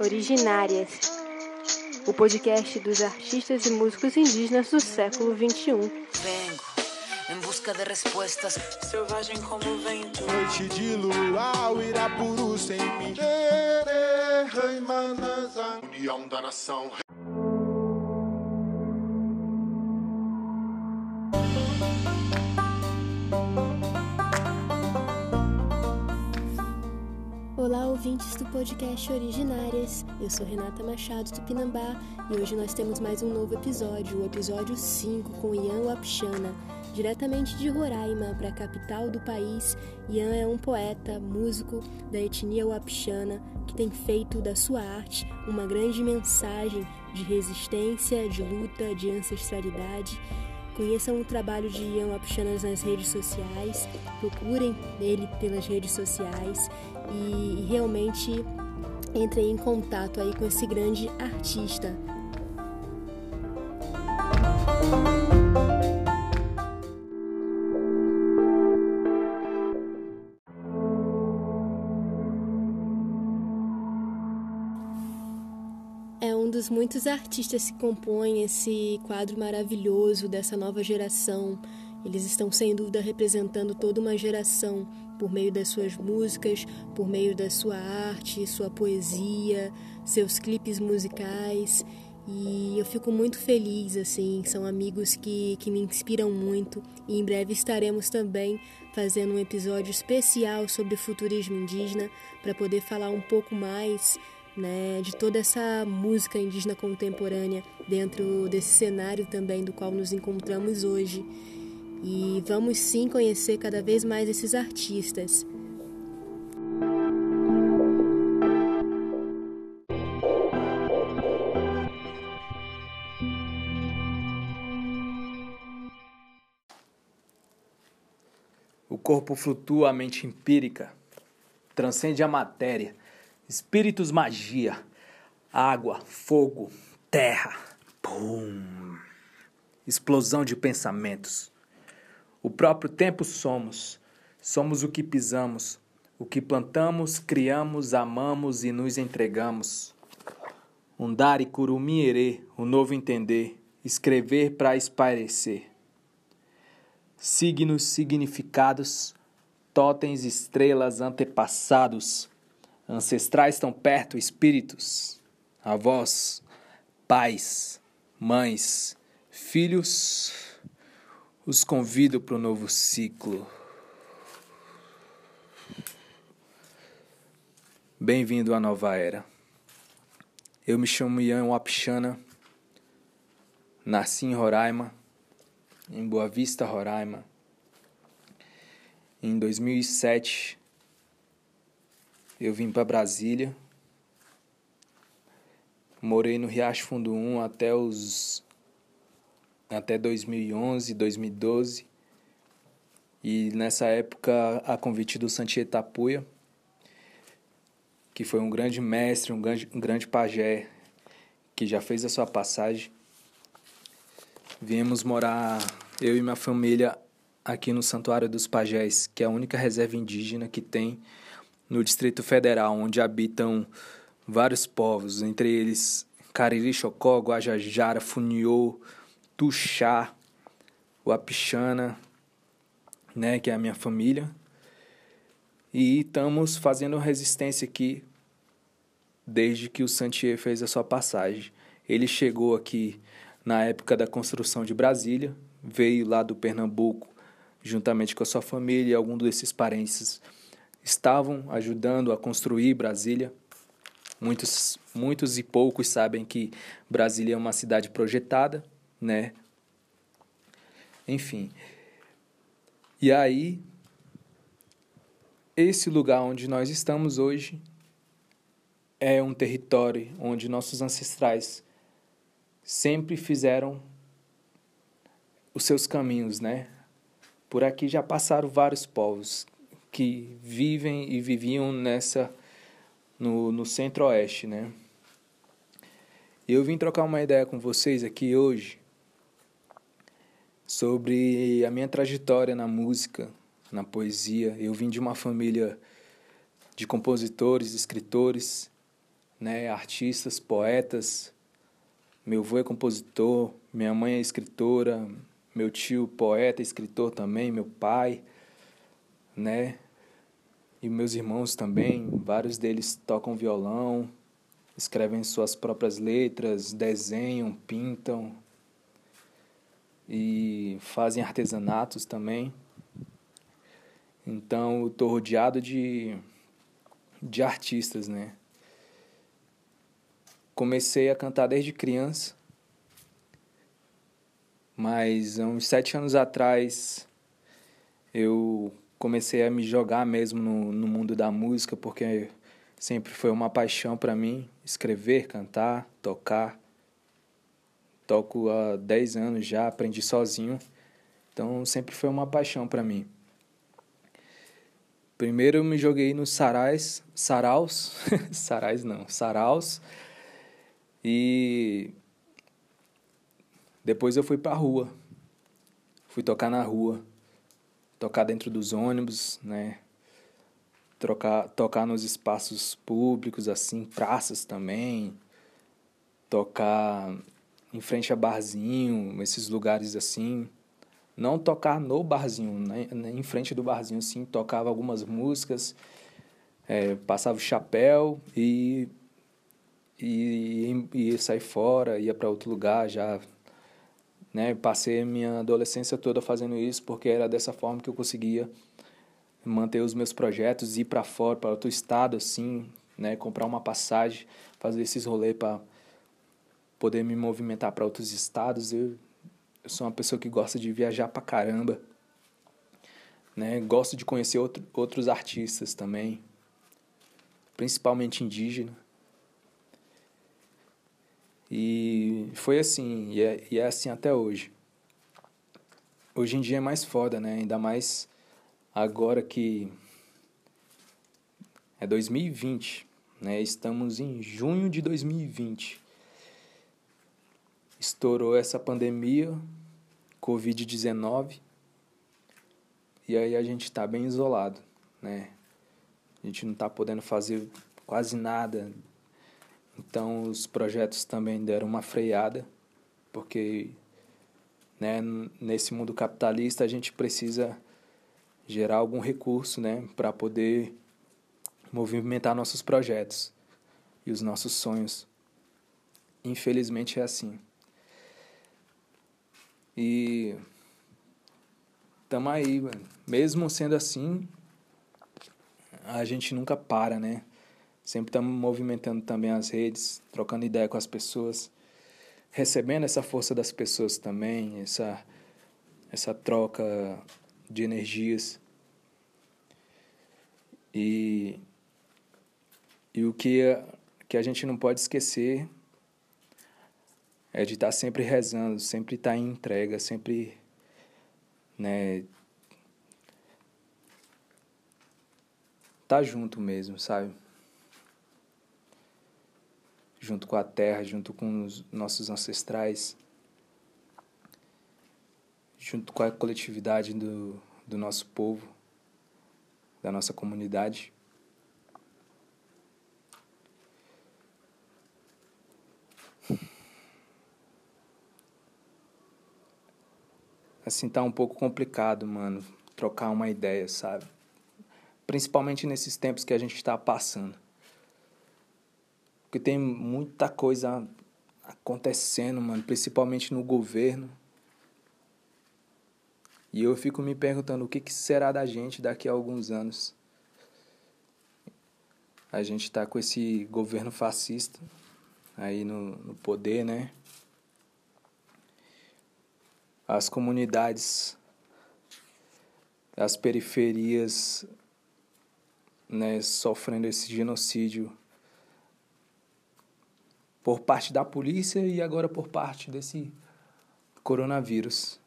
Originárias, o podcast dos artistas e músicos indígenas do século XXI. Vengo em busca de respostas. Selvagem como o vento. Noite de luau, Irapuru sem mim. União da nação. Podcast Originárias. Eu sou Renata Machado do Pinambá e hoje nós temos mais um novo episódio, o episódio 5 com Ian Wapchana. Diretamente de Roraima para a capital do país, Ian é um poeta, músico da etnia Wapchana que tem feito da sua arte uma grande mensagem de resistência, de luta, de ancestralidade Conheçam o trabalho de Ian Wapchanas nas redes sociais, procurem ele pelas redes sociais e, realmente entrem em contato aí com esse grande artista. É um dos muitos artistas que compõem esse quadro maravilhoso dessa nova geração. Eles estão, sem dúvida, representando toda uma geração por meio das suas músicas, por meio da sua arte, sua poesia, seus clipes musicais. E eu fico muito feliz, assim, são amigos que, que me inspiram muito. E em breve estaremos também fazendo um episódio especial sobre futurismo indígena para poder falar um pouco mais né, de toda essa música indígena contemporânea dentro desse cenário também do qual nos encontramos hoje. E vamos sim conhecer cada vez mais esses artistas. O corpo flutua, a mente empírica transcende a matéria Espíritos magia. Água, fogo, terra. Pum. Explosão de pensamentos. O próprio tempo somos. Somos o que pisamos, o que plantamos, criamos, amamos e nos entregamos. Undari curumierê, o novo entender, escrever para espairecer. Signos, significados, totens, estrelas, antepassados Ancestrais estão perto, espíritos, avós, pais, mães, filhos. Os convido para o novo ciclo. Bem-vindo à nova era. Eu me chamo Ian Wapchana, nasci em Roraima, em Boa Vista, Roraima. Em 2007, eu vim para Brasília. Morei no Riacho Fundo 1 até os até 2011, 2012. E nessa época, a convite do Santier Tapuia, que foi um grande mestre, um grande, um grande pajé, que já fez a sua passagem, viemos morar, eu e minha família, aqui no Santuário dos Pajés, que é a única reserva indígena que tem no Distrito Federal, onde habitam vários povos, entre eles Cariri, Chocó, Guajajara, Funiô, Tuxá, Wapixana, né, que é a minha família. E estamos fazendo resistência aqui desde que o Santier fez a sua passagem. Ele chegou aqui na época da construção de Brasília, veio lá do Pernambuco juntamente com a sua família e alguns desses parentes estavam ajudando a construir Brasília. Muitos, muitos e poucos sabem que Brasília é uma cidade projetada, né? Enfim. E aí, esse lugar onde nós estamos hoje é um território onde nossos ancestrais sempre fizeram os seus caminhos, né? Por aqui já passaram vários povos que vivem e viviam nessa no, no centro-oeste, né? Eu vim trocar uma ideia com vocês aqui hoje sobre a minha trajetória na música, na poesia. Eu vim de uma família de compositores, escritores, né, artistas, poetas. Meu avô é compositor, minha mãe é escritora, meu tio poeta, escritor também, meu pai, né? E meus irmãos também, vários deles tocam violão, escrevem suas próprias letras, desenham, pintam e fazem artesanatos também. Então, eu tô rodeado de de artistas, né? Comecei a cantar desde criança, mas uns sete anos atrás eu comecei a me jogar mesmo no, no mundo da música, porque sempre foi uma paixão para mim escrever, cantar, tocar. Toco há dez anos já, aprendi sozinho, então sempre foi uma paixão para mim. Primeiro eu me joguei nos sarais, saraus, sarais não, saraus. E depois eu fui pra rua. Fui tocar na rua, tocar dentro dos ônibus, né? Trocar, tocar nos espaços públicos assim, praças também. Tocar em frente a barzinho, esses lugares assim não tocar no barzinho, né? em frente do barzinho, sim, tocava algumas músicas, é, passava o chapéu e, e, e ia sair fora, ia para outro lugar já. Né? Passei minha adolescência toda fazendo isso porque era dessa forma que eu conseguia manter os meus projetos, ir para fora, para outro estado, assim, né? comprar uma passagem, fazer esses rolês para poder me movimentar para outros estados. Eu eu sou uma pessoa que gosta de viajar pra caramba. Né? Gosto de conhecer outro, outros artistas também, principalmente indígena. E foi assim, e é, e é assim até hoje. Hoje em dia é mais foda, né? Ainda mais agora que é 2020, né? Estamos em junho de 2020 estourou essa pandemia, Covid-19, e aí a gente está bem isolado, né? A gente não está podendo fazer quase nada. Então os projetos também deram uma freada, porque né, nesse mundo capitalista a gente precisa gerar algum recurso né, para poder movimentar nossos projetos e os nossos sonhos. Infelizmente é assim. E tamo aí, mano. Mesmo sendo assim, a gente nunca para, né? Sempre estamos movimentando também as redes, trocando ideia com as pessoas, recebendo essa força das pessoas também, essa, essa troca de energias. E, e o que que a gente não pode esquecer é de estar tá sempre rezando, sempre estar tá em entrega, sempre, né, tá junto mesmo, sabe? Junto com a terra, junto com os nossos ancestrais, junto com a coletividade do, do nosso povo, da nossa comunidade. Assim, tá um pouco complicado, mano, trocar uma ideia, sabe? Principalmente nesses tempos que a gente está passando. Porque tem muita coisa acontecendo, mano, principalmente no governo. E eu fico me perguntando o que, que será da gente daqui a alguns anos. A gente tá com esse governo fascista aí no, no poder, né? As comunidades, as periferias, né, sofrendo esse genocídio por parte da polícia e agora por parte desse coronavírus.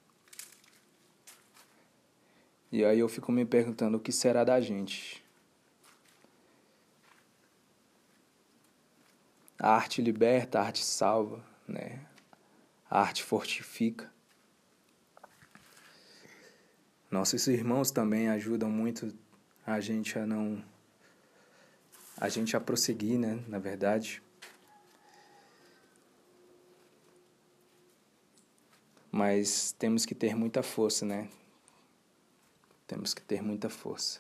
E aí eu fico me perguntando o que será da gente. A arte liberta, a arte salva, né? A arte fortifica. Nossos irmãos também ajudam muito a gente a não a gente a prosseguir, né, na verdade. Mas temos que ter muita força, né? Temos que ter muita força.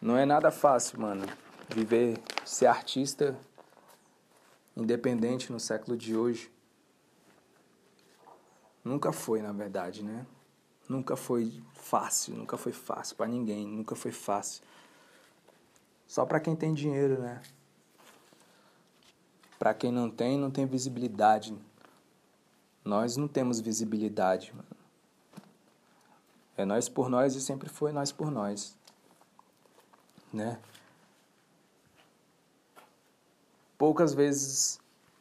Não é nada fácil, mano. Viver, ser artista independente no século de hoje. Nunca foi, na verdade, né? Nunca foi fácil, nunca foi fácil para ninguém, nunca foi fácil. Só para quem tem dinheiro, né? Para quem não tem, não tem visibilidade. Nós não temos visibilidade. É nós por nós e sempre foi nós por nós. Né? Poucas vezes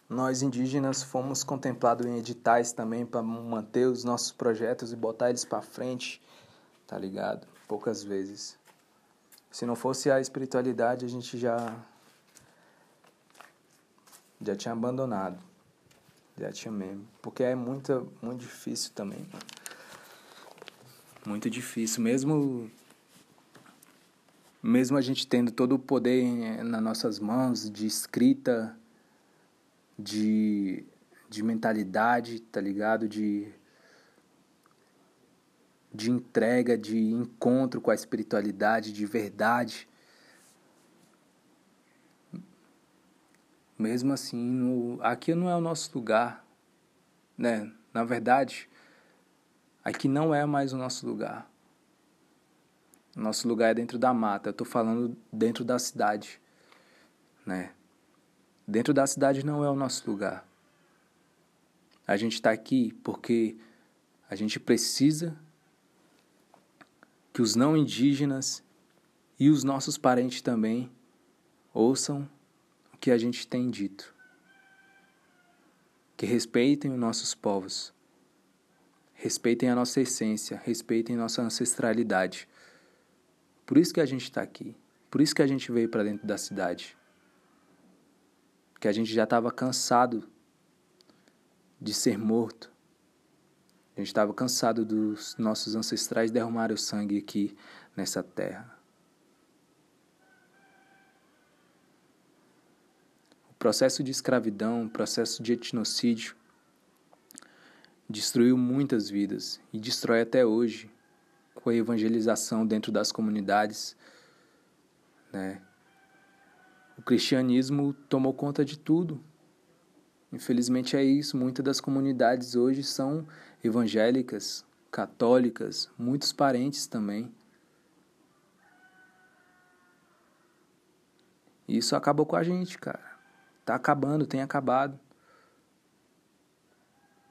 nós indígenas fomos contemplados em editais também para manter os nossos projetos e botar eles para frente, tá ligado? Poucas vezes. Se não fosse a espiritualidade, a gente já já tinha abandonado. Já tinha mesmo, porque é muito muito difícil também. Muito difícil, mesmo mesmo a gente tendo todo o poder nas nossas mãos de escrita, de, de mentalidade, tá ligado? De, de entrega, de encontro com a espiritualidade, de verdade. Mesmo assim, no, aqui não é o nosso lugar, né? Na verdade, aqui não é mais o nosso lugar. Nosso lugar é dentro da mata. Eu tô falando dentro da cidade, né? Dentro da cidade não é o nosso lugar. A gente está aqui porque a gente precisa que os não indígenas e os nossos parentes também ouçam o que a gente tem dito. Que respeitem os nossos povos, respeitem a nossa essência, respeitem nossa ancestralidade. Por isso que a gente está aqui, por isso que a gente veio para dentro da cidade que a gente já estava cansado de ser morto. A gente estava cansado dos nossos ancestrais derramarem o sangue aqui nessa terra. O processo de escravidão, o processo de etnocídio, destruiu muitas vidas e destrói até hoje com a evangelização dentro das comunidades, né? O cristianismo tomou conta de tudo. Infelizmente é isso. Muitas das comunidades hoje são evangélicas, católicas, muitos parentes também. E isso acabou com a gente, cara. Tá acabando, tem acabado.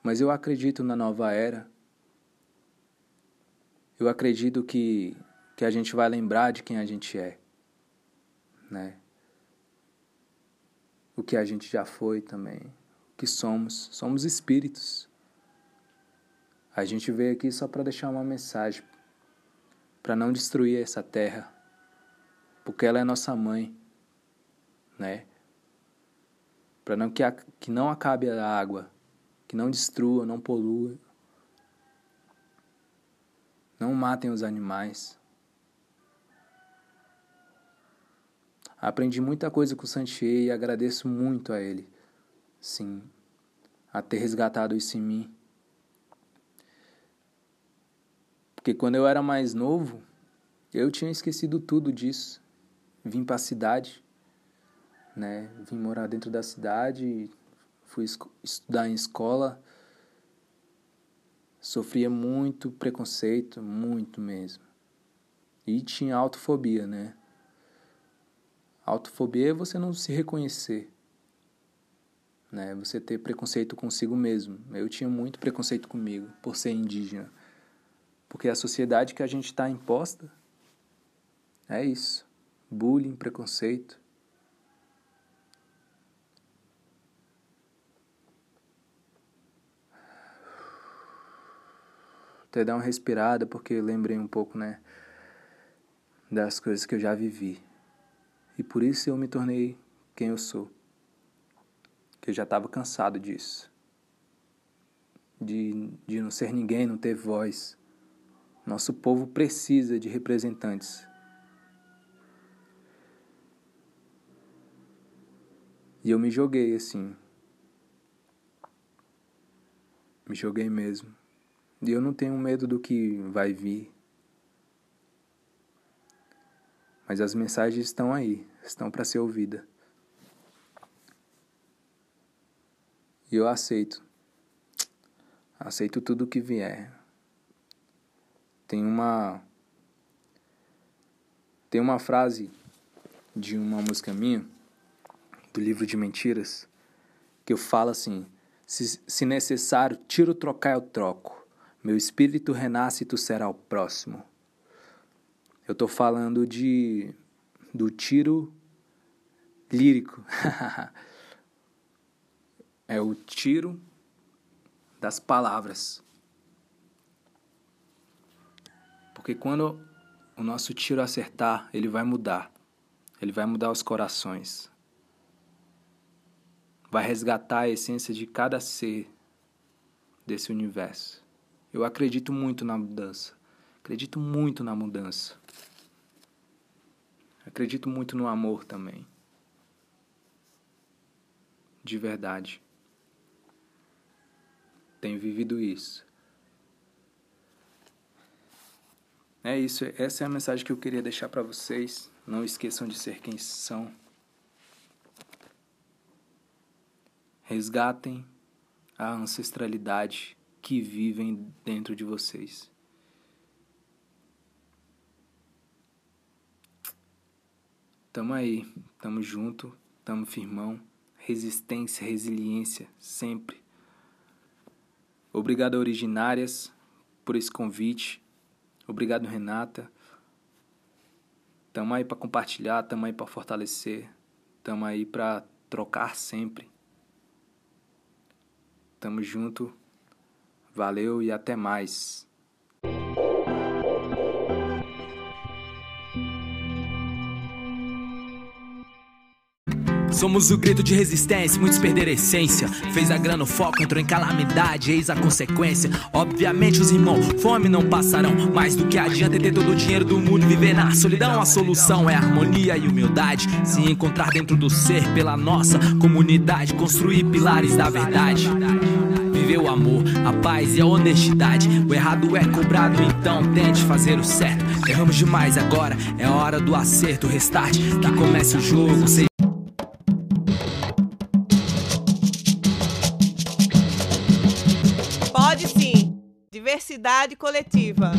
Mas eu acredito na nova era. Eu acredito que, que a gente vai lembrar de quem a gente é, né? O que a gente já foi também, o que somos. Somos espíritos. A gente veio aqui só para deixar uma mensagem, para não destruir essa terra, porque ela é nossa mãe, né? Para não que, a, que não acabe a água, que não destrua, não polua, não matem os animais. Aprendi muita coisa com o Santier e agradeço muito a ele, sim, a ter resgatado isso em mim. Porque quando eu era mais novo, eu tinha esquecido tudo disso. Vim para a cidade, né? Vim morar dentro da cidade, fui estudar em escola. Sofria muito preconceito, muito mesmo. E tinha autofobia, né? Autofobia é você não se reconhecer, né? Você ter preconceito consigo mesmo. Eu tinha muito preconceito comigo por ser indígena, porque a sociedade que a gente está imposta é isso: bullying, preconceito. Até dar uma respirada, porque lembrei um pouco, né, das coisas que eu já vivi. E por isso eu me tornei quem eu sou. Que eu já estava cansado disso. De, de não ser ninguém, não ter voz. Nosso povo precisa de representantes. E eu me joguei assim. Me joguei mesmo. E eu não tenho medo do que vai vir. Mas as mensagens estão aí, estão para ser ouvidas. E eu aceito. Aceito tudo que vier. Tem uma tem uma frase de uma música minha do livro de mentiras que eu falo assim: se, se necessário, tiro trocar eu troco. Meu espírito renasce e tu será o próximo. Eu tô falando de do tiro lírico. é o tiro das palavras. Porque quando o nosso tiro acertar, ele vai mudar. Ele vai mudar os corações. Vai resgatar a essência de cada ser desse universo. Eu acredito muito na mudança. Acredito muito na mudança. Acredito muito no amor também. De verdade tenho vivido isso. É isso, essa é a mensagem que eu queria deixar para vocês. Não esqueçam de ser quem são. Resgatem a ancestralidade que vivem dentro de vocês. Tamo aí, tamo junto, tamo firmão. Resistência, resiliência, sempre. Obrigado, Originárias, por esse convite. Obrigado, Renata. Tamo aí para compartilhar, tamo aí para fortalecer, tamo aí para trocar sempre. Tamo junto. Valeu e até mais. Somos o grito de resistência, muitos perderam a essência. Fez a grana o foco, entrou em calamidade, eis a consequência. Obviamente, os irmãos, fome não passarão. Mais do que adianta ter todo o dinheiro do mundo e viver na solidão. A solução é harmonia e humildade. Se encontrar dentro do ser pela nossa comunidade, construir pilares da verdade viver o amor, a paz e a honestidade. O errado é cobrado, então tente fazer o certo. Erramos demais agora, é hora do acerto, restart. Que comece o jogo. Diversidade coletiva.